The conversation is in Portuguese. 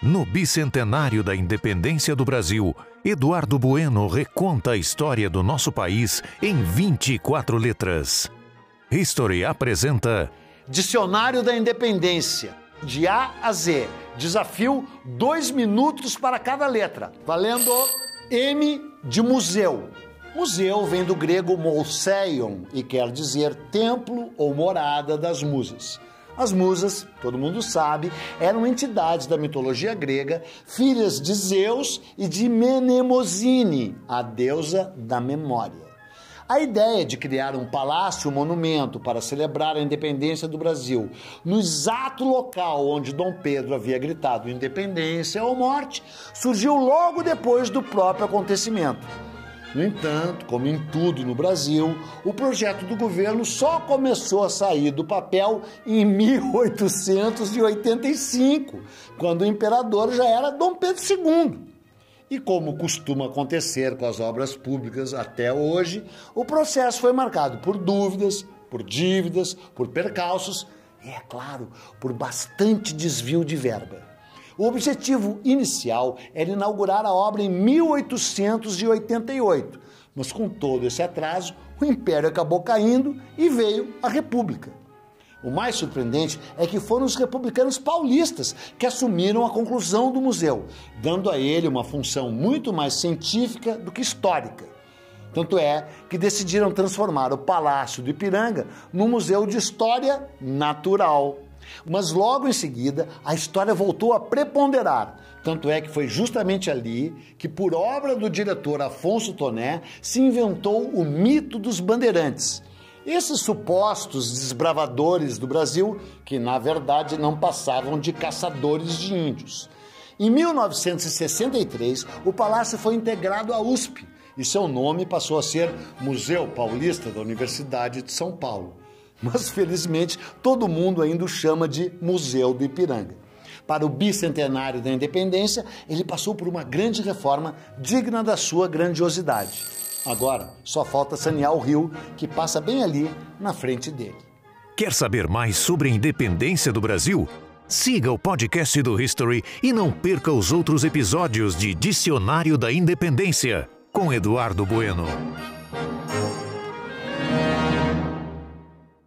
No bicentenário da independência do Brasil, Eduardo Bueno reconta a história do nosso país em 24 letras. History apresenta Dicionário da Independência, de A a Z. Desafio: dois minutos para cada letra. Valendo M de museu. Museu vem do grego mouseion e quer dizer templo ou morada das musas. As musas, todo mundo sabe, eram entidades da mitologia grega, filhas de Zeus e de Menemosine, a deusa da memória. A ideia de criar um palácio monumento para celebrar a independência do Brasil, no exato local onde Dom Pedro havia gritado independência ou morte, surgiu logo depois do próprio acontecimento. No entanto, como em tudo no Brasil, o projeto do governo só começou a sair do papel em 1885, quando o imperador já era Dom Pedro II. E como costuma acontecer com as obras públicas até hoje, o processo foi marcado por dúvidas, por dívidas, por percalços e, é claro, por bastante desvio de verba. O objetivo inicial era inaugurar a obra em 1888, mas com todo esse atraso, o Império acabou caindo e veio a República. O mais surpreendente é que foram os republicanos paulistas que assumiram a conclusão do museu, dando a ele uma função muito mais científica do que histórica. Tanto é que decidiram transformar o Palácio do Ipiranga num museu de história natural. Mas logo em seguida, a história voltou a preponderar. Tanto é que foi justamente ali que, por obra do diretor Afonso Toné, se inventou o mito dos bandeirantes. Esses supostos desbravadores do Brasil, que na verdade não passavam de caçadores de índios. Em 1963, o palácio foi integrado à USP e seu nome passou a ser Museu Paulista da Universidade de São Paulo mas felizmente todo mundo ainda o chama de Museu do Ipiranga. Para o bicentenário da independência, ele passou por uma grande reforma digna da sua grandiosidade. Agora, só falta sanear o rio que passa bem ali na frente dele. Quer saber mais sobre a independência do Brasil? Siga o podcast do History e não perca os outros episódios de Dicionário da Independência, com Eduardo Bueno.